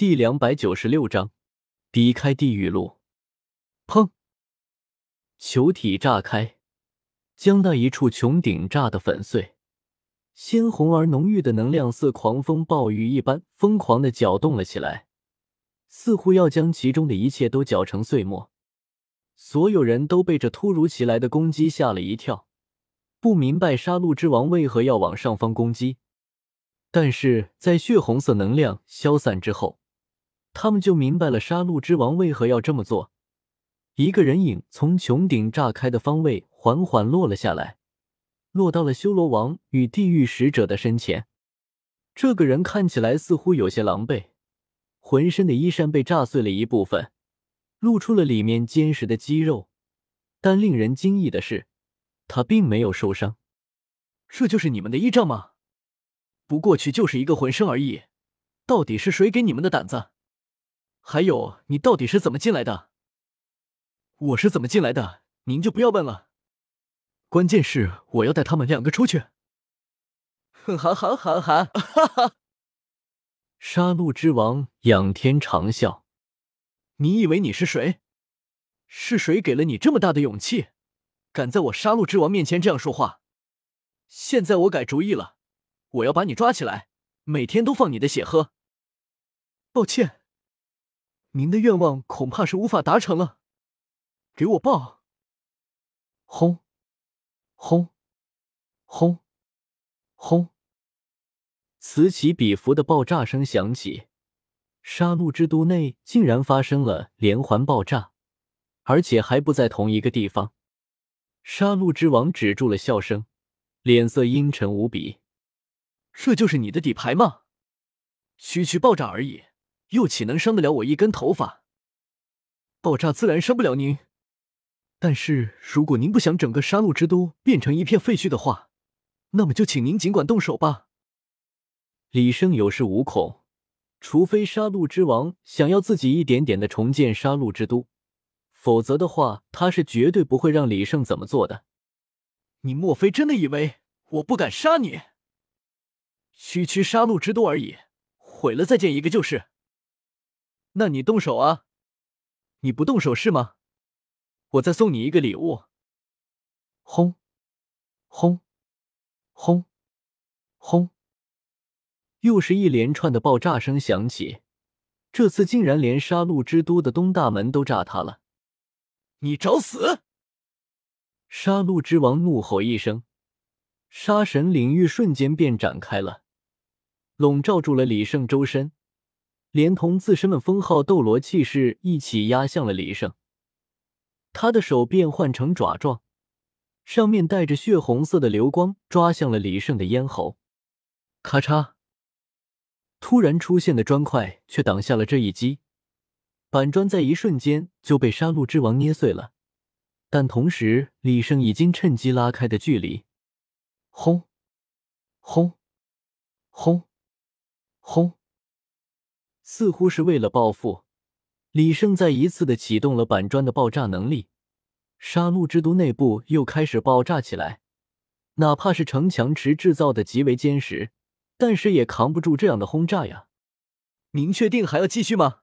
第两百九十六章，离开地狱路。砰！球体炸开，将那一处穹顶炸得粉碎。鲜红而浓郁的能量似狂风暴雨一般疯狂的搅动了起来，似乎要将其中的一切都搅成碎末。所有人都被这突如其来的攻击吓了一跳，不明白杀戮之王为何要往上方攻击。但是在血红色能量消散之后，他们就明白了杀戮之王为何要这么做。一个人影从穹顶炸开的方位缓缓落了下来，落到了修罗王与地狱使者的身前。这个人看起来似乎有些狼狈，浑身的衣衫被炸碎了一部分。露出了里面坚实的肌肉，但令人惊异的是，他并没有受伤。这就是你们的依仗吗？不过去就是一个魂圣而已，到底是谁给你们的胆子？还有，你到底是怎么进来的？我是怎么进来的，您就不要问了。关键是我要带他们两个出去。哈哈哈哈哈哈！杀戮之王仰天长啸。你以为你是谁？是谁给了你这么大的勇气，敢在我杀戮之王面前这样说话？现在我改主意了，我要把你抓起来，每天都放你的血喝。抱歉，您的愿望恐怕是无法达成了。给我爆！轰！轰！轰！轰！此起彼伏的爆炸声响起。杀戮之都内竟然发生了连环爆炸，而且还不在同一个地方。杀戮之王止住了笑声，脸色阴沉无比。这就是你的底牌吗？区区爆炸而已，又岂能伤得了我一根头发？爆炸自然伤不了您，但是如果您不想整个杀戮之都变成一片废墟的话，那么就请您尽管动手吧。李胜有恃无恐。除非杀戮之王想要自己一点点的重建杀戮之都，否则的话，他是绝对不会让李胜怎么做的。你莫非真的以为我不敢杀你？区区杀戮之都而已，毁了再建一个就是。那你动手啊！你不动手是吗？我再送你一个礼物。轰！轰！轰！轰！又是一连串的爆炸声响起，这次竟然连杀戮之都的东大门都炸塌了！你找死！杀戮之王怒吼一声，杀神领域瞬间便展开了，笼罩住了李胜周身，连同自身的封号斗罗气势一起压向了李胜。他的手变换成爪状，上面带着血红色的流光，抓向了李胜的咽喉。咔嚓！突然出现的砖块却挡下了这一击，板砖在一瞬间就被杀戮之王捏碎了。但同时，李胜已经趁机拉开的距离，轰，轰，轰，轰，似乎是为了报复，李胜再一次的启动了板砖的爆炸能力。杀戮之都内部又开始爆炸起来，哪怕是城墙池制造的极为坚实。但是也扛不住这样的轰炸呀！您确定还要继续吗？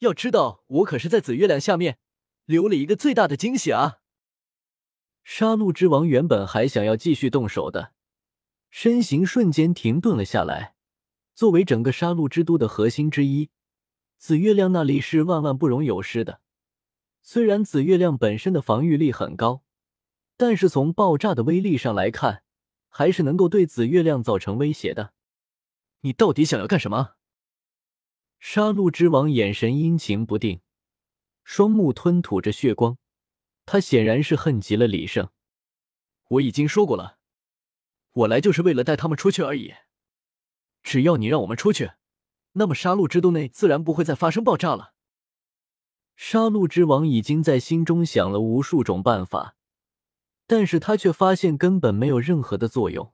要知道，我可是在紫月亮下面留了一个最大的惊喜啊！杀戮之王原本还想要继续动手的，身形瞬间停顿了下来。作为整个杀戮之都的核心之一，紫月亮那里是万万不容有失的。虽然紫月亮本身的防御力很高，但是从爆炸的威力上来看，还是能够对紫月亮造成威胁的。你到底想要干什么？杀戮之王眼神阴晴不定，双目吞吐着血光。他显然是恨极了李胜。我已经说过了，我来就是为了带他们出去而已。只要你让我们出去，那么杀戮之都内自然不会再发生爆炸了。杀戮之王已经在心中想了无数种办法。但是他却发现根本没有任何的作用。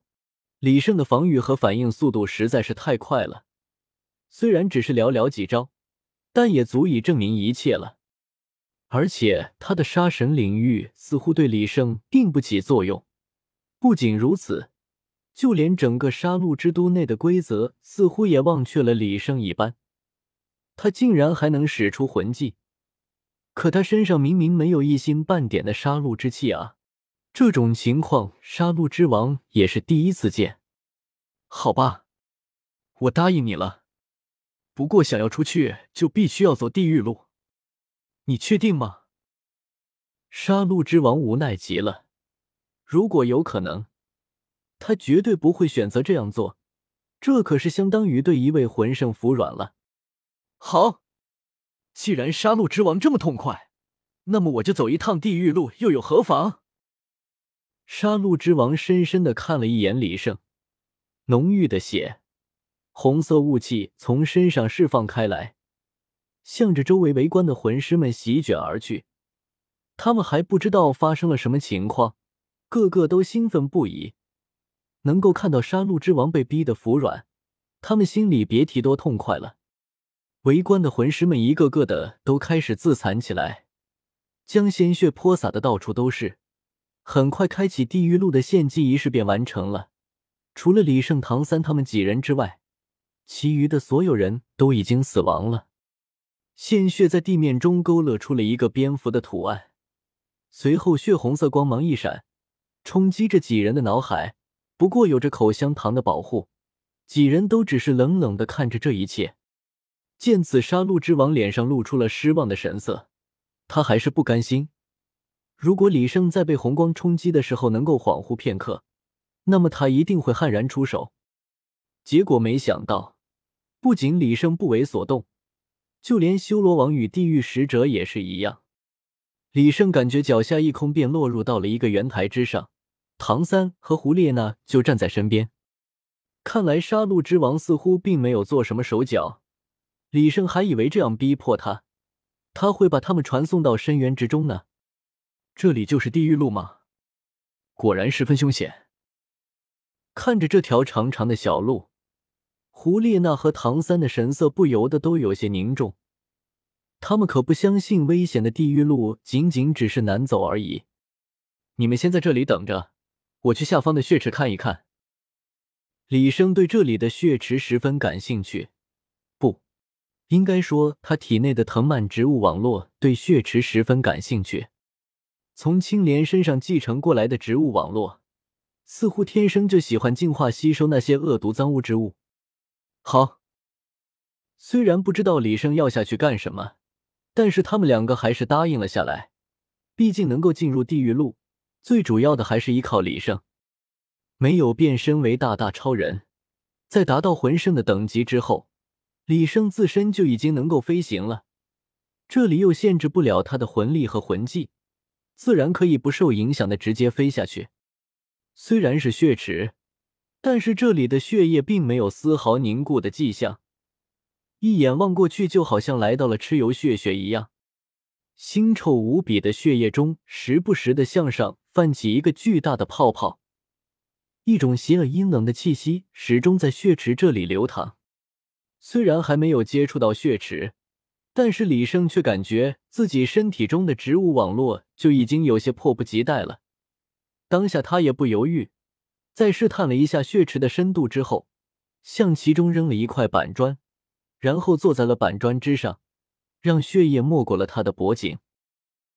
李胜的防御和反应速度实在是太快了，虽然只是寥寥几招，但也足以证明一切了。而且他的杀神领域似乎对李胜并不起作用。不仅如此，就连整个杀戮之都内的规则似乎也忘却了李胜一般。他竟然还能使出魂技，可他身上明明没有一星半点的杀戮之气啊！这种情况，杀戮之王也是第一次见。好吧，我答应你了。不过想要出去，就必须要走地狱路。你确定吗？杀戮之王无奈极了。如果有可能，他绝对不会选择这样做。这可是相当于对一位魂圣服软了。好，既然杀戮之王这么痛快，那么我就走一趟地狱路又有何妨？杀戮之王深深的看了一眼李胜，浓郁的血，红色雾气从身上释放开来，向着周围围观的魂师们席卷而去。他们还不知道发生了什么情况，个个都兴奋不已。能够看到杀戮之王被逼得服软，他们心里别提多痛快了。围观的魂师们一个个的都开始自残起来，将鲜血泼洒的到处都是。很快，开启地狱路的献祭仪式便完成了。除了李胜、唐三他们几人之外，其余的所有人都已经死亡了。鲜血在地面中勾勒出了一个蝙蝠的图案，随后血红色光芒一闪，冲击着几人的脑海。不过有着口香糖的保护，几人都只是冷冷的看着这一切。见此，杀戮之王脸上露出了失望的神色。他还是不甘心。如果李胜在被红光冲击的时候能够恍惚片刻，那么他一定会悍然出手。结果没想到，不仅李胜不为所动，就连修罗王与地狱使者也是一样。李胜感觉脚下一空，便落入到了一个圆台之上。唐三和胡列娜就站在身边。看来杀戮之王似乎并没有做什么手脚。李胜还以为这样逼迫他，他会把他们传送到深渊之中呢。这里就是地狱路吗？果然十分凶险。看着这条长长的小路，胡列娜和唐三的神色不由得都有些凝重。他们可不相信危险的地狱路仅仅只是难走而已。你们先在这里等着，我去下方的血池看一看。李生对这里的血池十分感兴趣。不应该说，他体内的藤蔓植物网络对血池十分感兴趣。从青莲身上继承过来的植物网络，似乎天生就喜欢净化吸收那些恶毒脏污之物。好，虽然不知道李生要下去干什么，但是他们两个还是答应了下来。毕竟能够进入地狱路，最主要的还是依靠李胜。没有变身为大大超人，在达到魂圣的等级之后。李胜自身就已经能够飞行了，这里又限制不了他的魂力和魂技，自然可以不受影响的直接飞下去。虽然是血池，但是这里的血液并没有丝毫凝固的迹象，一眼望过去就好像来到了蚩尤血穴一样，腥臭无比的血液中时不时的向上泛起一个巨大的泡泡，一种邪恶阴冷的气息始终在血池这里流淌。虽然还没有接触到血池，但是李胜却感觉自己身体中的植物网络就已经有些迫不及待了。当下他也不犹豫，在试探了一下血池的深度之后，向其中扔了一块板砖，然后坐在了板砖之上，让血液没过了他的脖颈。